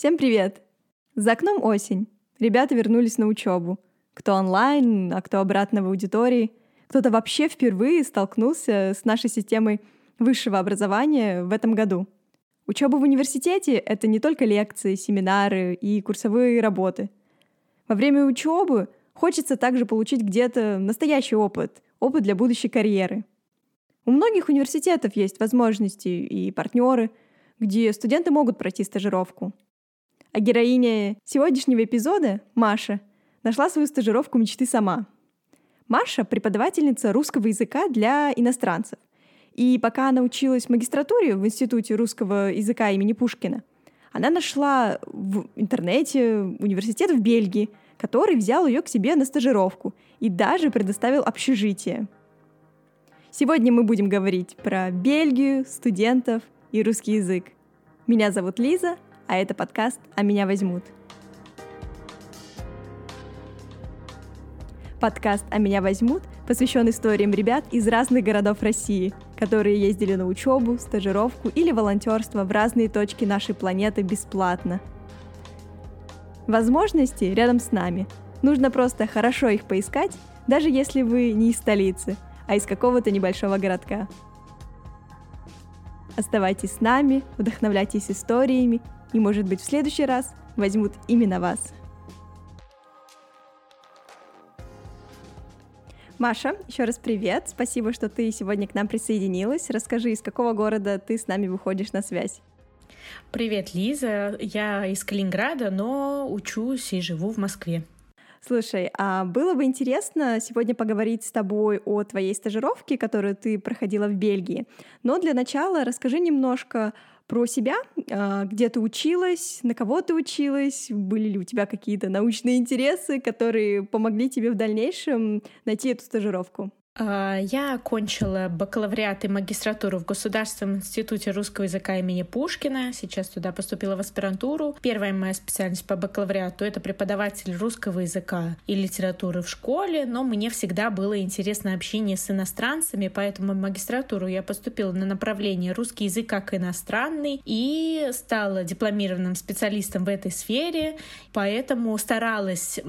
Всем привет! За окном осень. Ребята вернулись на учебу. Кто онлайн, а кто обратно в аудитории. Кто-то вообще впервые столкнулся с нашей системой высшего образования в этом году. Учеба в университете — это не только лекции, семинары и курсовые работы. Во время учебы хочется также получить где-то настоящий опыт, опыт для будущей карьеры. У многих университетов есть возможности и партнеры, где студенты могут пройти стажировку — а героиня сегодняшнего эпизода, Маша, нашла свою стажировку мечты сама. Маша — преподавательница русского языка для иностранцев. И пока она училась в магистратуре в Институте русского языка имени Пушкина, она нашла в интернете университет в Бельгии, который взял ее к себе на стажировку и даже предоставил общежитие. Сегодня мы будем говорить про Бельгию, студентов и русский язык. Меня зовут Лиза, а это подкаст «А меня возьмут». Подкаст «А меня возьмут» посвящен историям ребят из разных городов России, которые ездили на учебу, стажировку или волонтерство в разные точки нашей планеты бесплатно. Возможности рядом с нами. Нужно просто хорошо их поискать, даже если вы не из столицы, а из какого-то небольшого городка. Оставайтесь с нами, вдохновляйтесь историями и, может быть, в следующий раз возьмут именно вас. Маша, еще раз привет. Спасибо, что ты сегодня к нам присоединилась. Расскажи, из какого города ты с нами выходишь на связь? Привет, Лиза. Я из Калининграда, но учусь и живу в Москве. Слушай, а было бы интересно сегодня поговорить с тобой о твоей стажировке, которую ты проходила в Бельгии. Но для начала расскажи немножко про себя, а, где ты училась, на кого ты училась, были ли у тебя какие-то научные интересы, которые помогли тебе в дальнейшем найти эту стажировку. А, я окончила бакалавриат и магистратуру в Государственном институте русского языка имени Пушкина. Сейчас туда поступила в аспирантуру. Первая моя специальность по бакалавриату — это преподаватель русского языка и литературы в школе, но мне всегда было интересно общение с иностранцами, поэтому в магистратуру я поступила на направление русский язык как иностранный и стала дипломированным специалистом в этой сфере, поэтому старалась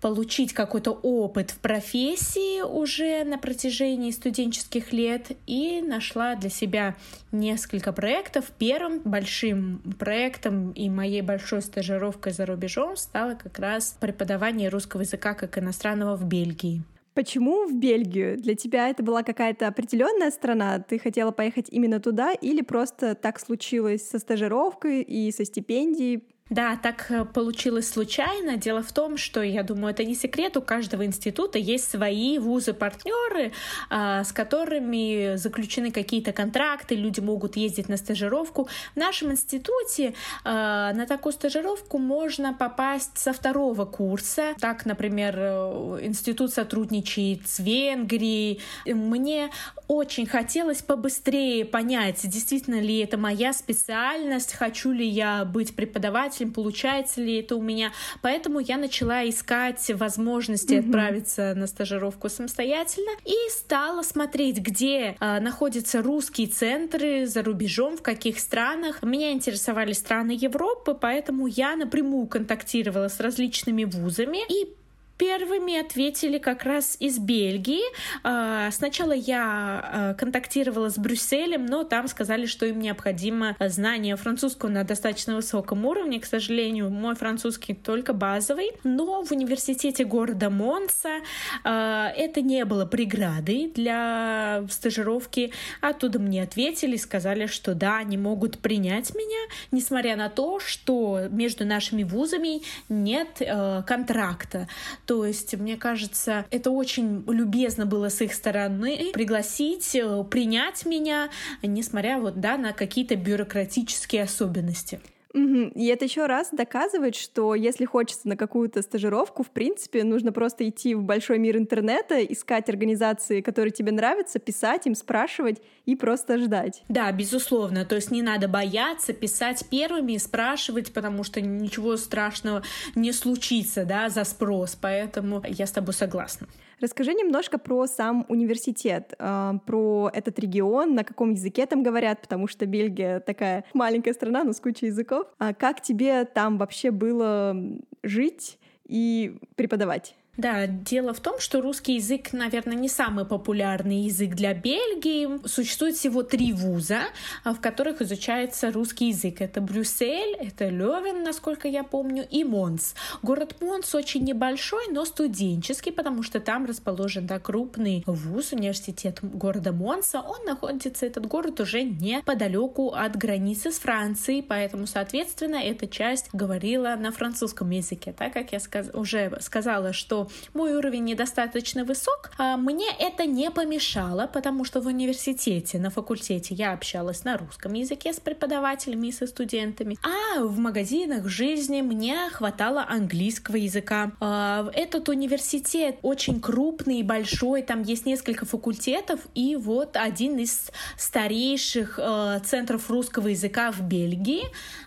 получить какой-то опыт в профессии уже уже на протяжении студенческих лет и нашла для себя несколько проектов. Первым большим проектом и моей большой стажировкой за рубежом стало как раз преподавание русского языка как иностранного в Бельгии. Почему в Бельгию? Для тебя это была какая-то определенная страна? Ты хотела поехать именно туда или просто так случилось со стажировкой и со стипендией? Да, так э, получилось случайно. Дело в том, что, я думаю, это не секрет, у каждого института есть свои вузы-партнеры, а, с которыми заключены какие-то контракты, люди могут ездить на стажировку. В нашем институте а, на такую стажировку можно попасть со второго курса. Так, например, э, институт сотрудничает с Венгрией. Мне очень хотелось побыстрее понять, действительно ли это моя специальность, хочу ли я быть преподавателем, преподавателем, получается ли это у меня. Поэтому я начала искать возможности mm-hmm. отправиться на стажировку самостоятельно и стала смотреть, где э, находятся русские центры за рубежом, в каких странах. Меня интересовали страны Европы, поэтому я напрямую контактировала с различными вузами и Первыми ответили как раз из Бельгии. А, сначала я а, контактировала с Брюсселем, но там сказали, что им необходимо знание французского на достаточно высоком уровне. К сожалению, мой французский только базовый. Но в университете города Монса а, это не было преградой для стажировки. Оттуда мне ответили, сказали, что да, они могут принять меня, несмотря на то, что между нашими вузами нет контракта. То есть, мне кажется, это очень любезно было с их стороны пригласить, э, принять меня, несмотря вот, да, на какие-то бюрократические особенности. И это еще раз доказывает, что если хочется на какую-то стажировку, в принципе, нужно просто идти в большой мир интернета, искать организации, которые тебе нравятся, писать им, спрашивать и просто ждать. Да, безусловно. То есть не надо бояться писать первыми и спрашивать, потому что ничего страшного не случится, да, за спрос. Поэтому я с тобой согласна. Расскажи немножко про сам университет, э, про этот регион, на каком языке там говорят, потому что Бельгия такая маленькая страна, но с кучей языков. А как тебе там вообще было жить и преподавать? Да, дело в том, что русский язык, наверное, не самый популярный язык для Бельгии. Существует всего три вуза, а, в которых изучается русский язык. Это Брюссель, это Левен, насколько я помню, и Монс. Город Монс очень небольшой, но студенческий, потому что там расположен да, крупный вуз, университет города Монса. Он находится, этот город, уже неподалеку от границы с Францией, поэтому, соответственно, эта часть говорила на французском языке. Так как я сказ уже сказала, что мой уровень недостаточно высок, а мне это не помешало, потому что в университете, на факультете я общалась на русском языке с преподавателями и со студентами, а в магазинах жизни мне хватало английского языка. А, этот университет очень крупный и большой, там есть несколько факультетов, и вот один из старейших а, центров русского языка в Бельгии,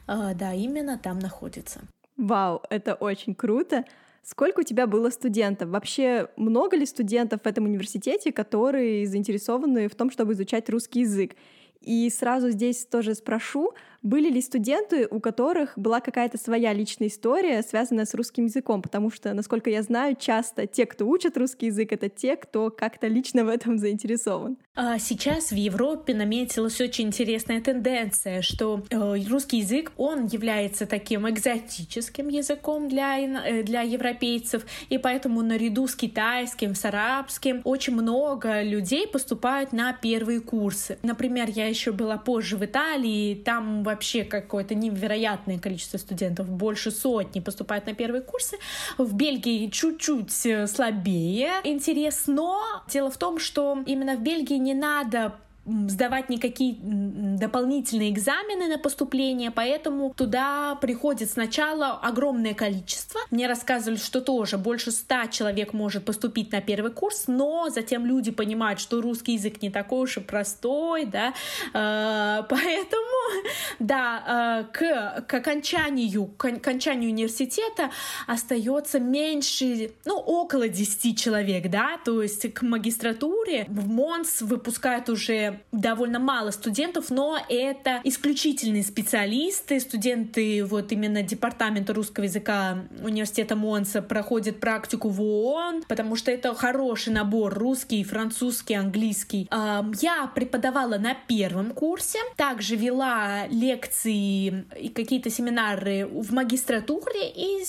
да, именно там находится. Вау, это очень круто. Сколько у тебя было студентов? Вообще много ли студентов в этом университете, которые заинтересованы в том, чтобы изучать русский язык? И сразу здесь тоже спрошу, были ли студенты, у которых была какая-то своя личная история, связанная с русским языком? Потому что, насколько я знаю, часто те, кто учат русский язык, это те, кто как-то лично в этом заинтересован. А сейчас в Европе наметилась очень интересная тенденция, что э, русский язык, он является таким экзотическим языком для, э, для европейцев, и поэтому наряду с китайским, с арабским очень много людей поступают на первые курсы. Например, я еще была позже в Италии, там вообще какое-то невероятное количество студентов, больше сотни поступают на первые курсы. В Бельгии чуть-чуть э, слабее интерес, но дело в том, что именно в Бельгии не надо сдавать никакие дополнительные экзамены на поступление, поэтому туда приходит сначала огромное количество. Мне рассказывали, что тоже больше ста человек может поступить на первый курс, но затем люди понимают, что русский язык не такой уж и простой, да, э, поэтому, да, э, к, к окончанию, к окончанию университета остается меньше, ну, около 10 человек, да, то есть к магистратуре в МОНС выпускают уже довольно мало студентов, но это исключительные специалисты, студенты вот именно департамента русского языка университета Монса проходят практику в ООН, потому что это хороший набор русский, французский, английский. Я преподавала на первом курсе, также вела лекции и какие-то семинары в магистратуре и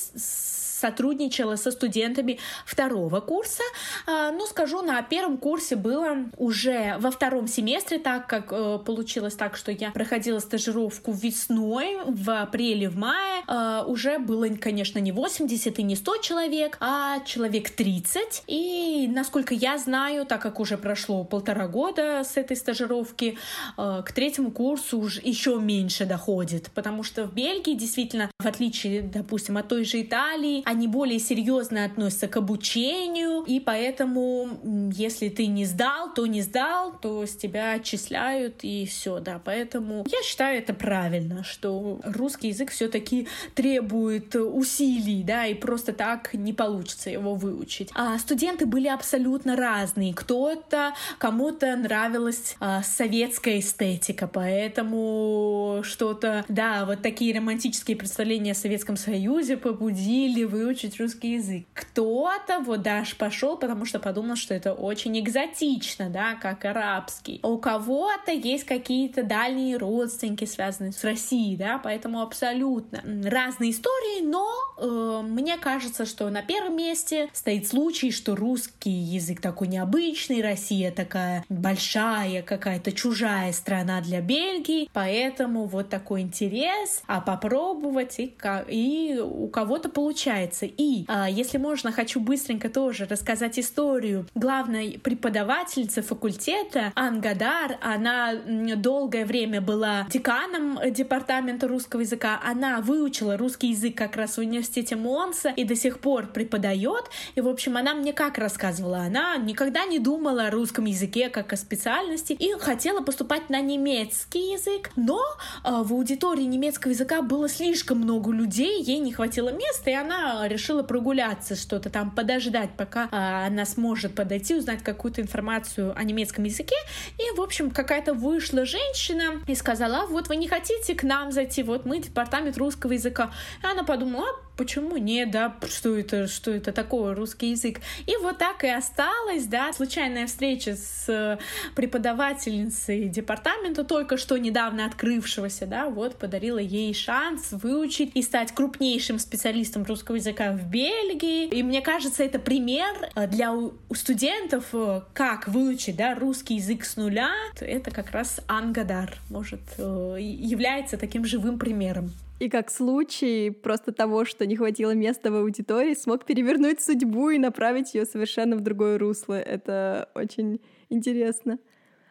сотрудничала со студентами второго курса. А, ну, скажу, на первом курсе было уже во втором семестре, так как э, получилось так, что я проходила стажировку весной, в апреле, в мае, э, уже было, конечно, не 80 и не 100 человек, а человек 30. И, насколько я знаю, так как уже прошло полтора года с этой стажировки, э, к третьему курсу уже еще меньше доходит, потому что в Бельгии действительно, в отличие, допустим, от той же Италии, они более серьезно относятся к обучению, и поэтому, если ты не сдал, то не сдал, то с тебя отчисляют, и все, да. Поэтому я считаю это правильно, что русский язык все-таки требует усилий, да, и просто так не получится его выучить. А студенты были абсолютно разные. Кто-то, кому-то нравилась а, советская эстетика, поэтому что-то, да, вот такие романтические представления о Советском Союзе побудили выучить русский язык. Кто-то вот даже пошел, потому что подумал, что это очень экзотично, да, как арабский. У кого-то есть какие-то дальние родственники, связанные с Россией, да, поэтому абсолютно разные истории, но э, мне кажется, что на первом месте стоит случай, что русский язык такой необычный, Россия такая большая, какая-то чужая страна для Бельгии, поэтому вот такой интерес, а попробовать и, и у кого-то получается. И, а, если можно, хочу быстренько тоже рассказать историю главной преподавательницы факультета Ангадар. Она долгое время была деканом департамента русского языка. Она выучила русский язык как раз в университете Монса и до сих пор преподает. И, в общем, она мне как рассказывала? Она никогда не думала о русском языке как о специальности и хотела поступать на немецкий язык, но э, в аудитории немецкого языка было слишком много людей, ей не хватило места, и она решила прогуляться что-то там, подождать, пока а, она сможет подойти, узнать какую-то информацию о немецком языке. И, в общем, какая-то вышла женщина и сказала, «А вот вы не хотите к нам зайти, вот мы департамент русского языка. И она подумала, «А почему нет, да, что это, что это такое, русский язык. И вот так и осталось, да, случайная встреча с э, преподавательницей департамента, только что недавно открывшегося, да, вот подарила ей шанс выучить и стать крупнейшим специалистом русского языка в Бельгии. И мне кажется, это пример э, для студентов, э, как выучить, да, русский язык с нуля. Это как раз Ангадар, может, является таким живым примером и как случай просто того, что не хватило места в аудитории, смог перевернуть судьбу и направить ее совершенно в другое русло. Это очень интересно.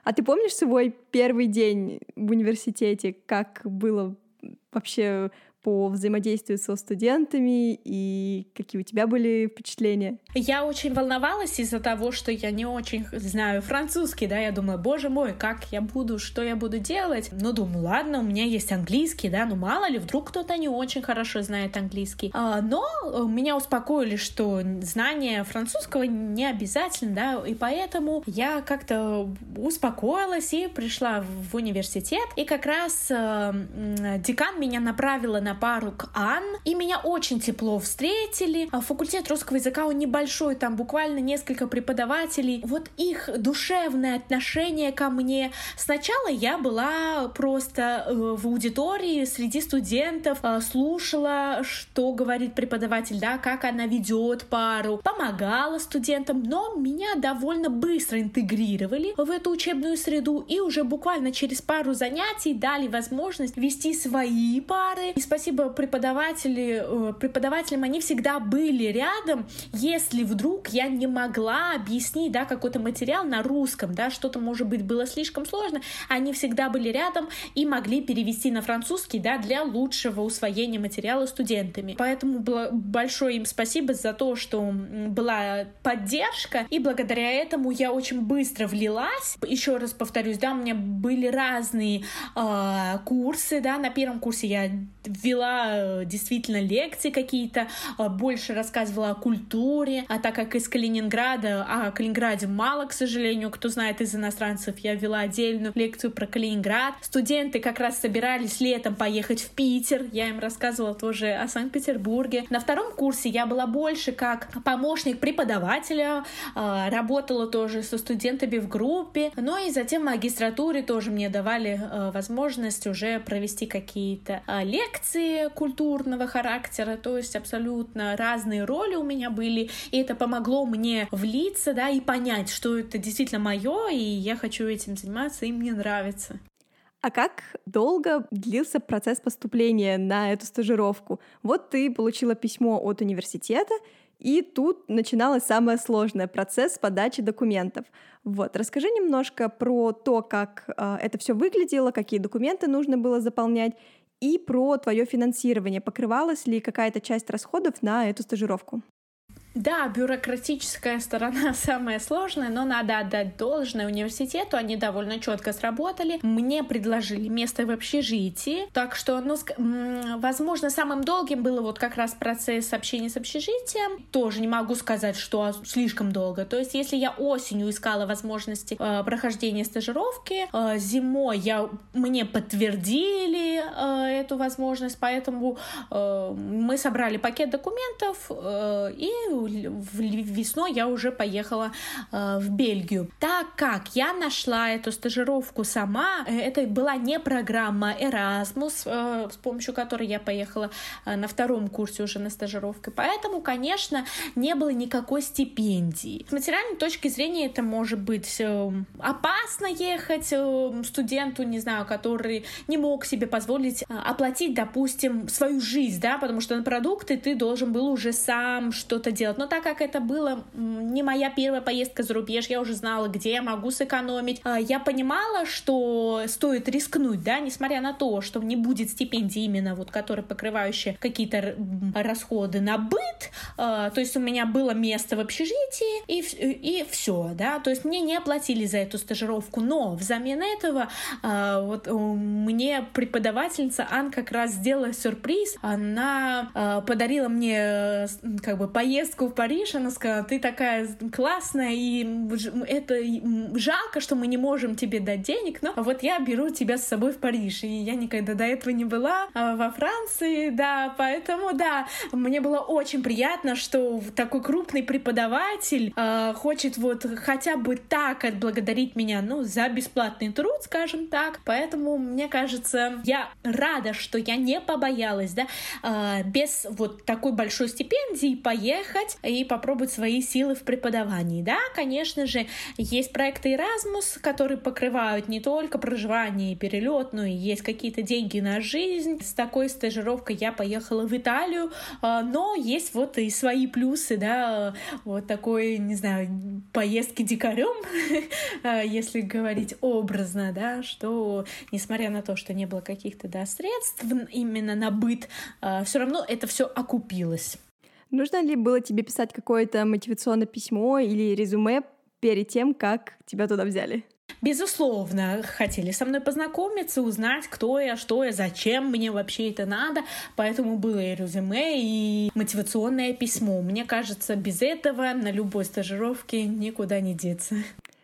А ты помнишь свой первый день в университете? Как было вообще по взаимодействию со студентами и какие у тебя были впечатления? Я очень волновалась из-за того, что я не очень знаю французский, да, я думала, боже мой, как я буду, что я буду делать? Ну, думаю, ладно, у меня есть английский, да, ну мало ли, вдруг кто-то не очень хорошо знает английский. А, но э, меня успокоили, что знание французского не обязательно, да, и поэтому я как-то успокоилась и пришла в университет, и как раз э, декан меня направила на на пару к Ан, и меня очень тепло встретили. А факультет русского языка, он небольшой, там буквально несколько преподавателей. Вот их душевное отношение ко мне. Сначала я была просто э, в аудитории среди студентов, э, слушала, что говорит преподаватель, да, как она ведет пару, помогала студентам, но меня довольно быстро интегрировали в эту учебную среду и уже буквально через пару занятий дали возможность вести свои пары. И спасибо спасибо преподаватели, э, преподавателям, они всегда были рядом, если вдруг я не могла объяснить, да, какой-то материал на русском, да, что-то, может быть, было слишком сложно, они всегда были рядом и могли перевести на французский, да, для лучшего усвоения материала студентами. Поэтому большое им спасибо за то, что была поддержка, и благодаря этому я очень быстро влилась. Еще раз повторюсь, да, у меня были разные э, курсы, да, на первом курсе я вела э, действительно лекции какие-то, э, больше рассказывала о культуре, а так как из Калининграда, а о Калининграде мало, к сожалению, кто знает из иностранцев, я вела отдельную лекцию про Калининград. Студенты как раз собирались летом поехать в Питер, я им рассказывала тоже о Санкт-Петербурге. На втором курсе я была больше как помощник преподавателя, э, работала тоже со студентами в группе, но и затем в магистратуре тоже мне давали возможность уже провести какие-то лекции, лекции культурного характера, то есть абсолютно разные роли у меня были, и это помогло мне влиться, да, и понять, что это действительно мое, и я хочу этим заниматься, и мне нравится. А как долго длился процесс поступления на эту стажировку? Вот ты получила письмо от университета, и тут начиналось самое сложное — процесс подачи документов. Вот, расскажи немножко про то, как э, это все выглядело, какие документы нужно было заполнять, и про твое финансирование. Покрывалась ли какая-то часть расходов на эту стажировку? Да, бюрократическая сторона самая сложная, но надо отдать должное университету, они довольно четко сработали. Мне предложили место в общежитии, так что, ну, возможно, самым долгим было вот как раз процесс общения с общежитием. Тоже не могу сказать, что слишком долго. То есть, если я осенью искала возможности э, прохождения стажировки, э, зимой я, мне подтвердили э, эту возможность, поэтому э, мы собрали пакет документов э, и весной я уже поехала э, в Бельгию. Так как я нашла эту стажировку сама, э, это была не программа Erasmus, э, с помощью которой я поехала на втором курсе уже на стажировке, поэтому, конечно, не было никакой стипендии. С материальной точки зрения это может быть опасно ехать студенту, не знаю, который не мог себе позволить оплатить, допустим, свою жизнь, да, потому что на продукты ты должен был уже сам что-то делать сделать. Но так как это было не моя первая поездка за рубеж, я уже знала, где я могу сэкономить. А, я понимала, что стоит рискнуть, да, несмотря на то, что не будет стипендии именно вот, которая покрывающая какие-то расходы на быт. А, то есть у меня было место в общежитии и, и все, да. То есть мне не оплатили за эту стажировку, но взамен этого а, вот мне преподавательница Ан как раз сделала сюрприз. Она подарила мне как бы поездку в Париж. Она сказала, ты такая классная, и это жалко, что мы не можем тебе дать денег, но вот я беру тебя с собой в Париж. И я никогда до этого не была а, во Франции, да, поэтому, да, мне было очень приятно, что такой крупный преподаватель э, хочет вот хотя бы так отблагодарить меня, ну, за бесплатный труд, скажем так. Поэтому, мне кажется, я рада, что я не побоялась, да, э, без вот такой большой стипендии поехать и попробовать свои силы в преподавании. Да, конечно же, есть проекты Erasmus, которые покрывают не только проживание и перелет, но и есть какие-то деньги на жизнь. С такой стажировкой я поехала в Италию, а, но есть вот и свои плюсы, да, вот такой, не знаю, поездки дикарем, а, если говорить образно, да, что несмотря на то, что не было каких-то, да, средств именно на быт, а, все равно это все окупилось. Нужно ли было тебе писать какое-то мотивационное письмо или резюме перед тем, как тебя туда взяли? Безусловно, хотели со мной познакомиться, узнать, кто я, что я, зачем мне вообще это надо. Поэтому было и резюме, и мотивационное письмо. Мне кажется, без этого на любой стажировке никуда не деться.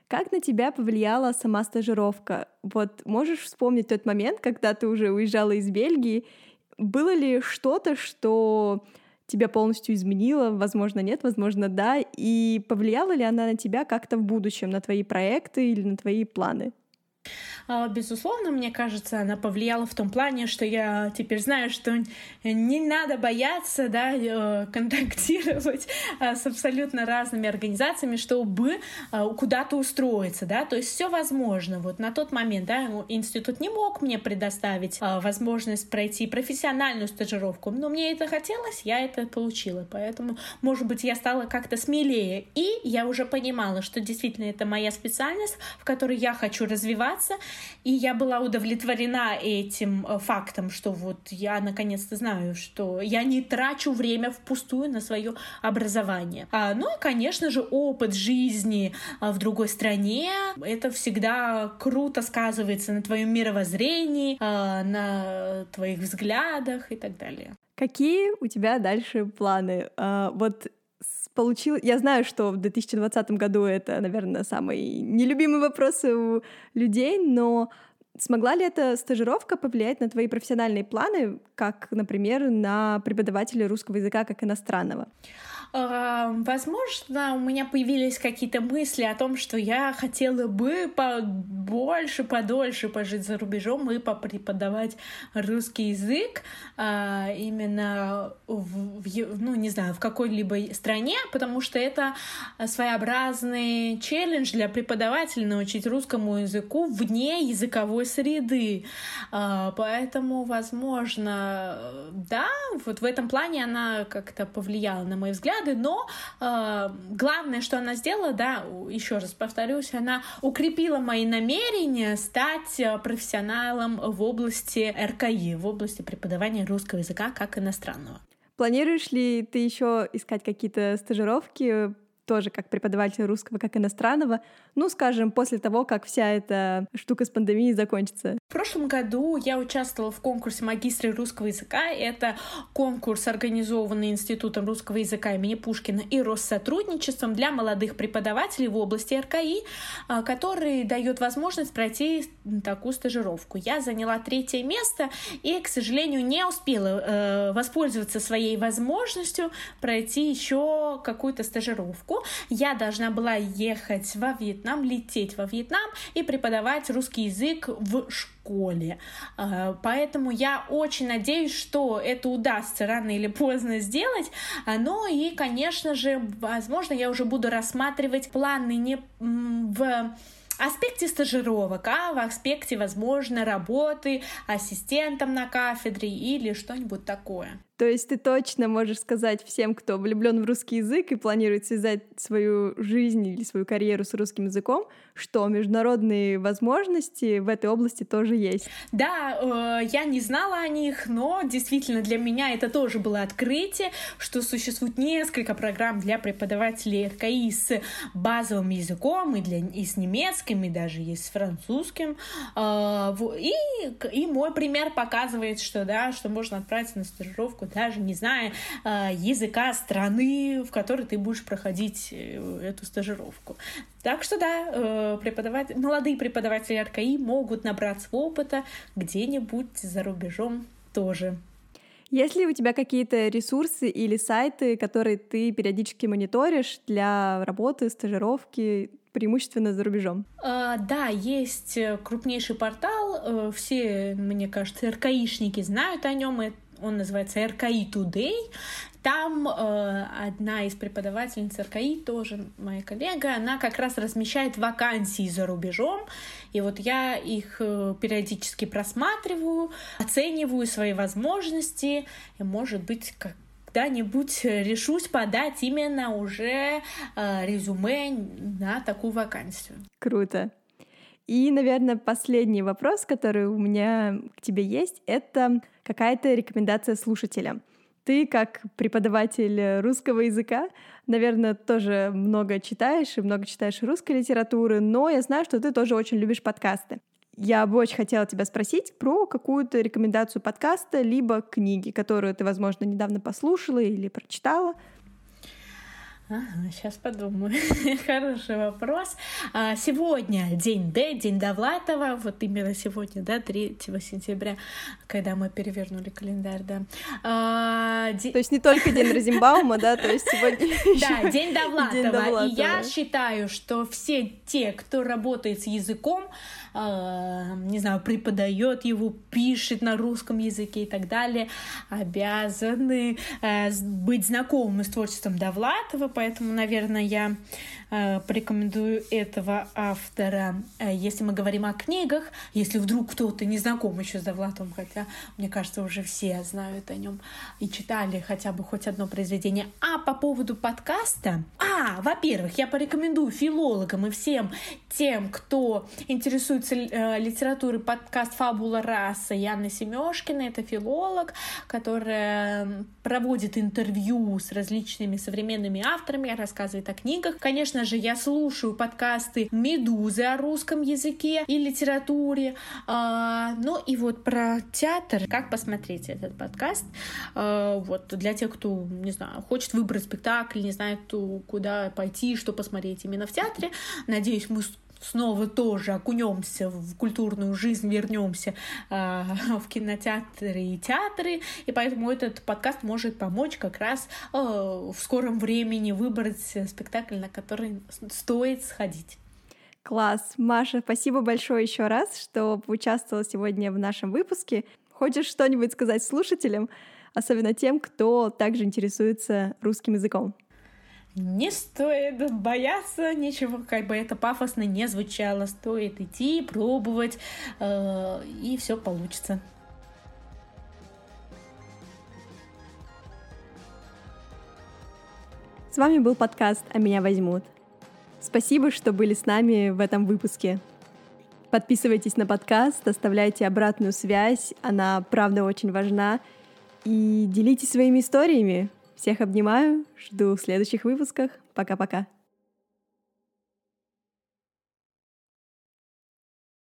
Как на тебя повлияла сама стажировка? Вот можешь вспомнить тот момент, когда ты уже уезжала из Бельгии? Было ли что-то, что тебя полностью изменила, возможно, нет, возможно, да, и повлияла ли она на тебя как-то в будущем, на твои проекты или на твои планы? А, безусловно, мне кажется, она повлияла в том плане, что я теперь знаю, что не надо бояться да, э, контактировать а, с абсолютно разными организациями, чтобы а, куда-то устроиться. Да? То есть все возможно. Вот на тот момент да, институт не мог мне предоставить возможность пройти профессиональную стажировку, но мне это хотелось, я это получила. Поэтому, может быть, я стала как-то смелее. И я уже понимала, что действительно это моя специальность, в которой я хочу развиваться, и я была удовлетворена этим э, фактом, что вот я наконец-то знаю, что я не трачу время впустую на свое образование. А, ну и, конечно же, опыт жизни а, в другой стране, это всегда круто сказывается на твоем мировоззрении, а, на твоих взглядах и так далее. Какие у тебя дальше планы? А, вот получил... Я знаю, что в 2020 году это, наверное, самый нелюбимый вопрос у людей, но смогла ли эта стажировка повлиять на твои профессиональные планы, как, например, на преподавателя русского языка как иностранного? Возможно, у меня появились какие-то мысли о том, что я хотела бы побольше, подольше пожить за рубежом и попреподавать русский язык а, именно в, в, ну, не знаю, в какой-либо стране, потому что это своеобразный челлендж для преподавателя научить русскому языку вне языковой среды. А, поэтому, возможно, да, вот в этом плане она как-то повлияла на мой взгляд, взгляды, но э, главное, что она сделала, да, еще раз повторюсь, она укрепила мои намерения стать э, профессионалом в области РКИ, в области преподавания русского языка как иностранного. Планируешь ли ты еще искать какие-то стажировки тоже как преподаватель русского, как иностранного, ну, скажем, после того, как вся эта штука с пандемией закончится? В прошлом году я участвовала в конкурсе магистра русского языка. Это конкурс, организованный Институтом русского языка имени Пушкина и Россотрудничеством для молодых преподавателей в области РКИ, а, который дает возможность пройти такую стажировку. Я заняла третье место и, к сожалению, не успела э, воспользоваться своей возможностью пройти еще какую-то стажировку я должна была ехать во Вьетнам, лететь во Вьетнам и преподавать русский язык в школе. А, поэтому я очень надеюсь, что это удастся рано или поздно сделать. Ну и, конечно же, возможно, я уже буду рассматривать планы не в аспекте стажировок, а в аспекте, возможно, работы ассистентом на кафедре или что-нибудь такое. То есть ты точно можешь сказать всем, кто влюблен в русский язык и планирует связать свою жизнь или свою карьеру с русским языком, что международные возможности в этой области тоже есть. Да, э, я не знала о них, но действительно для меня это тоже было открытие, что существует несколько программ для преподавателей РКИ с базовым языком и, для, и с немецким, и даже есть с французским. Э, и, и мой пример показывает, что да, что можно отправиться на стажировку даже не зная э, языка страны, в которой ты будешь проходить э, эту стажировку. Так что да, э, преподаватель, молодые преподаватели РКИ могут набраться опыта где-нибудь за рубежом тоже. Есть ли у тебя какие-то ресурсы или сайты, которые ты периодически мониторишь для работы, стажировки, преимущественно за рубежом? Uh, да, есть крупнейший портал. Все, мне кажется, РКИшники знают о нем он называется РКИ Today. Там э, одна из преподавательниц РКИ, тоже моя коллега, она как раз размещает вакансии за рубежом. И вот я их э, периодически просматриваю, оцениваю свои возможности. И, может быть, когда-нибудь решусь подать именно уже э, резюме на такую вакансию. Круто. И, наверное, последний вопрос, который у меня к тебе есть, это какая-то рекомендация слушателям. Ты, как преподаватель русского языка, наверное, тоже много читаешь и много читаешь русской литературы, но я знаю, что ты тоже очень любишь подкасты. Я бы очень хотела тебя спросить про какую-то рекомендацию подкаста, либо книги, которую ты, возможно, недавно послушала или прочитала. Ага, сейчас подумаю. Хороший вопрос. А, сегодня день Д, день Довлатова, вот именно сегодня, да, 3 сентября, когда мы перевернули календарь, да. А, де... То есть не только день Розенбаума, да, то есть сегодня... Да, день Довлатова. И я считаю, что все те, кто работает с языком, а, не знаю, преподает его, пишет на русском языке и так далее, обязаны э, быть знакомы с творчеством Довлатова, поэтому, наверное, я э, порекомендую этого автора. Э, если мы говорим о книгах, если вдруг кто-то не знаком еще с Довлатовым, хотя, мне кажется, уже все знают о нем и читали хотя бы хоть одно произведение. А по поводу подкаста, а, во-первых, я порекомендую филологам и всем тем, кто интересуется э, литературой, подкаст «Фабула раса» Яны Семешкина. Это филолог, которая проводит интервью с различными современными авторами, рассказывает о книгах. Конечно же, я слушаю подкасты «Медузы» о русском языке и литературе. А, ну и вот про театр. Как посмотреть этот подкаст? А, вот для тех, кто, не знаю, хочет выбрать спектакль, не знает, куда пойти, что посмотреть именно в театре. Надеюсь, мы снова тоже окунемся в культурную жизнь, вернемся э, в кинотеатры и театры, и поэтому этот подкаст может помочь как раз э, в скором времени выбрать спектакль, на который стоит сходить. Класс. Маша, спасибо большое еще раз, что поучаствовала сегодня в нашем выпуске. Хочешь что-нибудь сказать слушателям, особенно тем, кто также интересуется русским языком? Не стоит бояться ничего, как бы это пафосно не звучало. Стоит идти, пробовать, э, и все получится. С вами был подкаст «А меня возьмут». Спасибо, что были с нами в этом выпуске. Подписывайтесь на подкаст, оставляйте обратную связь, она правда очень важна. И делитесь своими историями. Всех обнимаю, жду в следующих выпусках. Пока-пока.